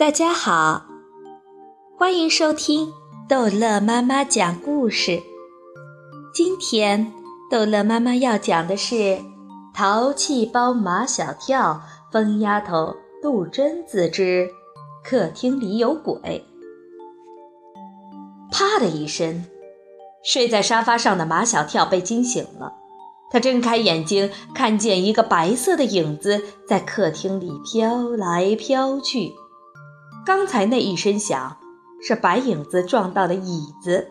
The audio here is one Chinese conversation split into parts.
大家好，欢迎收听逗乐妈妈讲故事。今天逗乐妈妈要讲的是《淘气包马小跳、疯丫头杜真子之客厅里有鬼》。啪的一声，睡在沙发上的马小跳被惊醒了。他睁开眼睛，看见一个白色的影子在客厅里飘来飘去。刚才那一声响，是白影子撞到了椅子。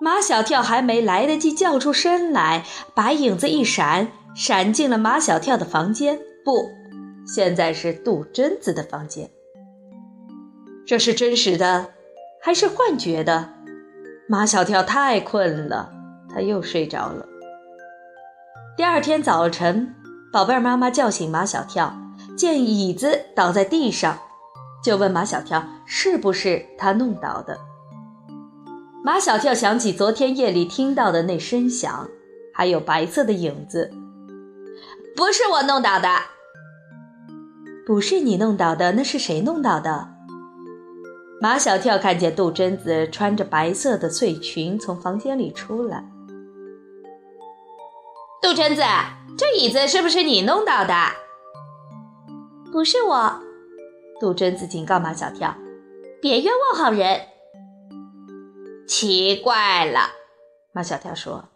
马小跳还没来得及叫出声来，白影子一闪，闪进了马小跳的房间。不，现在是杜真子的房间。这是真实的，还是幻觉的？马小跳太困了，他又睡着了。第二天早晨，宝贝儿妈妈叫醒马小跳，见椅子倒在地上。就问马小跳是不是他弄倒的。马小跳想起昨天夜里听到的那声响，还有白色的影子，不是我弄倒的，不是你弄倒的，那是谁弄倒的？马小跳看见杜真子穿着白色的睡裙从房间里出来。杜真子，这椅子是不是你弄倒的？不是我。杜真子警告马小跳：“别冤枉好人。”奇怪了，马小跳说：“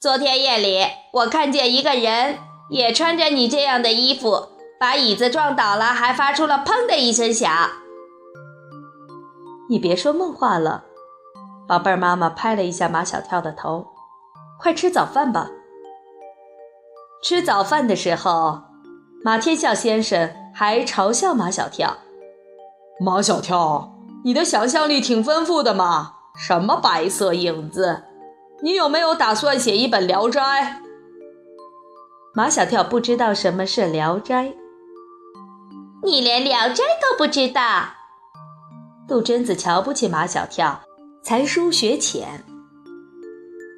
昨天夜里我看见一个人也穿着你这样的衣服，把椅子撞倒了，还发出了‘砰’的一声响。”你别说梦话了，宝贝儿。妈妈拍了一下马小跳的头：“快吃早饭吧。”吃早饭的时候，马天笑先生还嘲笑马小跳。马小跳，你的想象力挺丰富的嘛？什么白色影子？你有没有打算写一本《聊斋》？马小跳不知道什么是《聊斋》，你连《聊斋》都不知道。杜真子瞧不起马小跳，才疏学浅，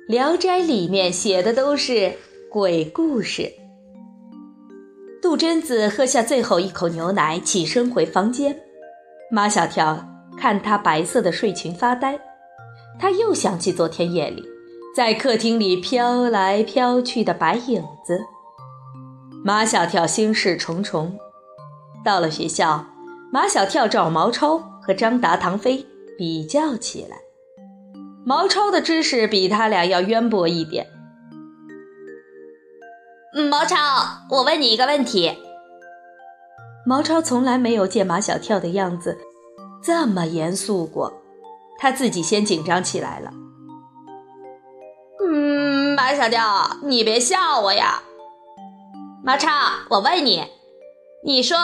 《聊斋》里面写的都是鬼故事。杜真子喝下最后一口牛奶，起身回房间。马小跳看他白色的睡裙发呆，他又想起昨天夜里在客厅里飘来飘去的白影子。马小跳心事重重。到了学校，马小跳找毛超和张达、唐飞比较起来。毛超的知识比他俩要渊博一点。毛超，我问你一个问题。毛超从来没有见马小跳的样子这么严肃过，他自己先紧张起来了。嗯，马小跳，你别笑我呀。毛超，我问你，你说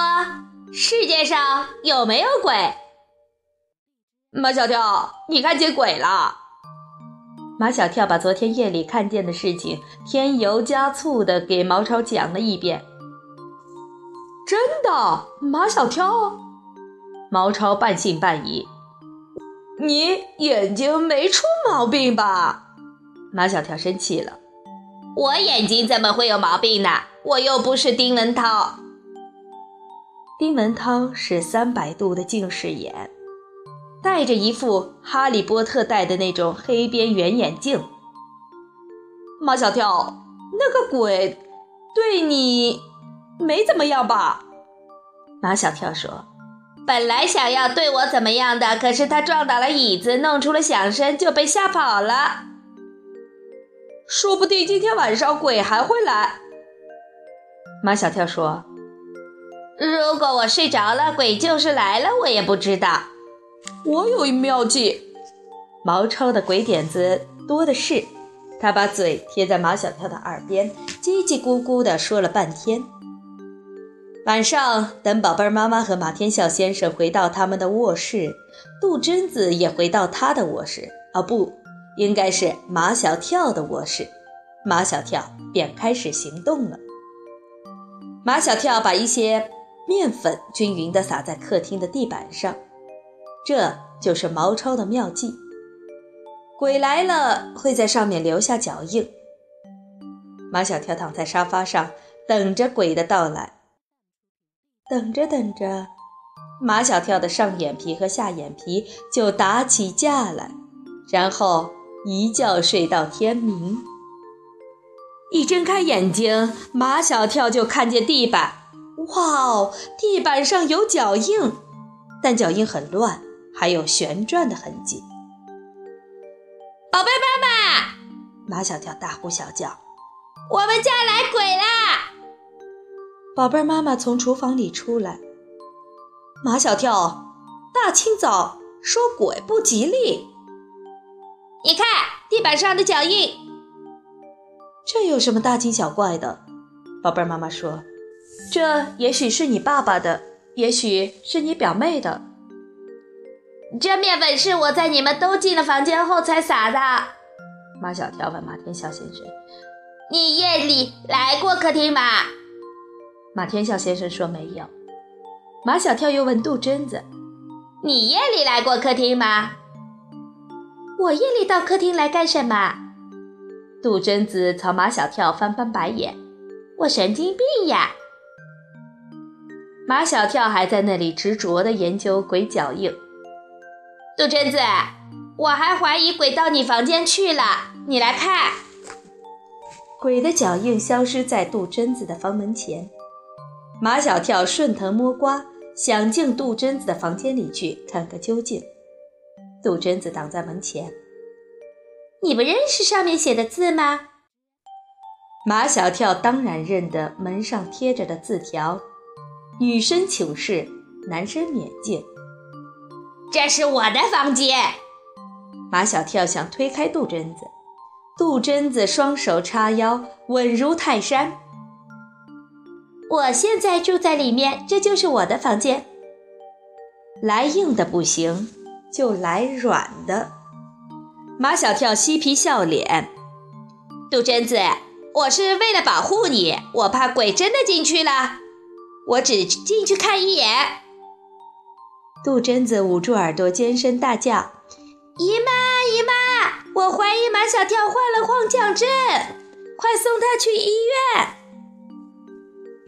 世界上有没有鬼？马小跳，你看见鬼了？马小跳把昨天夜里看见的事情添油加醋的给毛超讲了一遍。真的，马小跳，毛超半信半疑。你眼睛没出毛病吧？马小跳生气了。我眼睛怎么会有毛病呢？我又不是丁文涛。丁文涛是三百度的近视眼，戴着一副哈利波特戴的那种黑边圆眼镜。马小跳，那个鬼对你。没怎么样吧？马小跳说：“本来想要对我怎么样的，可是他撞倒了椅子，弄出了响声，就被吓跑了。说不定今天晚上鬼还会来。”马小跳说：“如果我睡着了，鬼就是来了，我也不知道。我有一妙计，毛超的鬼点子多的是。他把嘴贴在马小跳的耳边，叽叽咕咕地说了半天。”晚上，等宝贝儿妈妈和马天笑先生回到他们的卧室，杜真子也回到他的卧室。哦，不，应该是马小跳的卧室。马小跳便开始行动了。马小跳把一些面粉均匀地撒在客厅的地板上，这就是毛超的妙计。鬼来了会在上面留下脚印。马小跳躺在沙发上，等着鬼的到来。等着等着，马小跳的上眼皮和下眼皮就打起架来，然后一觉睡到天明。一睁开眼睛，马小跳就看见地板，哇哦，地板上有脚印，但脚印很乱，还有旋转的痕迹。宝贝妈妈，马小跳大呼小叫：“我们家来鬼啦！”宝贝儿妈妈从厨房里出来。马小跳，大清早说鬼不吉利。你看地板上的脚印，这有什么大惊小怪的？宝贝儿妈妈说：“这也许是你爸爸的，也许是你表妹的。这面粉是我在你们都进了房间后才撒的。”马小跳问马天笑先生：“你夜里来过客厅吗？”马天笑先生说：“没有。”马小跳又问杜真子：“你夜里来过客厅吗？”“我夜里到客厅来干什么？”杜真子朝马小跳翻翻白眼：“我神经病呀！”马小跳还在那里执着地研究鬼脚印。杜真子，我还怀疑鬼到你房间去了，你来看。鬼的脚印消失在杜真子的房门前。马小跳顺藤摸瓜。想进杜真子的房间里去看个究竟。杜真子挡在门前。你不认识上面写的字吗？马小跳当然认得门上贴着的字条：“女生请示，男生免进。”这是我的房间。马小跳想推开杜真子，杜真子双手叉腰，稳如泰山。我现在住在里面，这就是我的房间。来硬的不行，就来软的。马小跳嬉皮笑脸。杜鹃子，我是为了保护你，我怕鬼真的进去了，我只进去看一眼。杜鹃子捂住耳朵，尖声大叫：“姨妈，姨妈，我怀疑马小跳患了妄想症，快送他去医院。”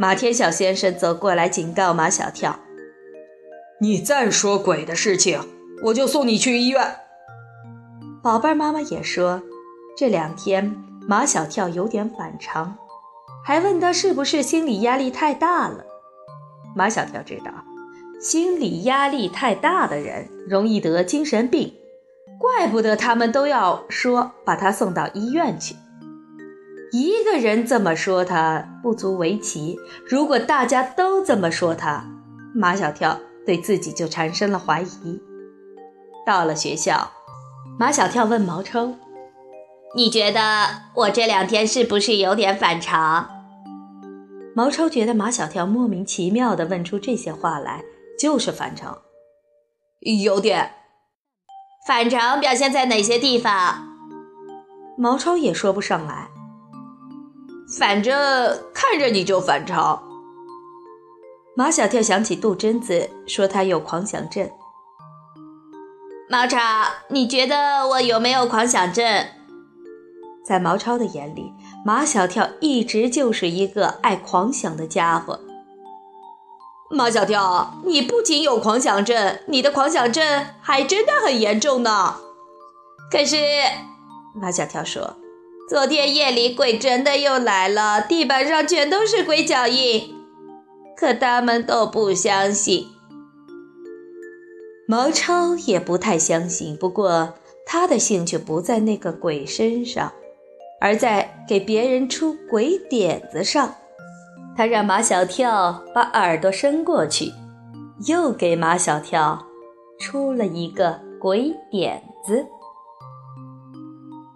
马天笑先生走过来警告马小跳：“你再说鬼的事情，我就送你去医院。”宝贝儿妈妈也说，这两天马小跳有点反常，还问他是不是心理压力太大了。马小跳知道，心理压力太大的人容易得精神病，怪不得他们都要说把他送到医院去。一个人这么说他不足为奇，如果大家都这么说他，马小跳对自己就产生了怀疑。到了学校，马小跳问毛超：“你觉得我这两天是不是有点反常？”毛超觉得马小跳莫名其妙地问出这些话来，就是反常，有点。反常表现在哪些地方？毛超也说不上来。反正看着你就反常。马小跳想起杜真子说他有狂想症。毛超，你觉得我有没有狂想症？在毛超的眼里，马小跳一直就是一个爱狂想的家伙。马小跳，你不仅有狂想症，你的狂想症还真的很严重呢。可是，马小跳说。昨天夜里鬼真的又来了，地板上全都是鬼脚印，可他们都不相信。毛超也不太相信，不过他的兴趣不在那个鬼身上，而在给别人出鬼点子上。他让马小跳把耳朵伸过去，又给马小跳出了一个鬼点子。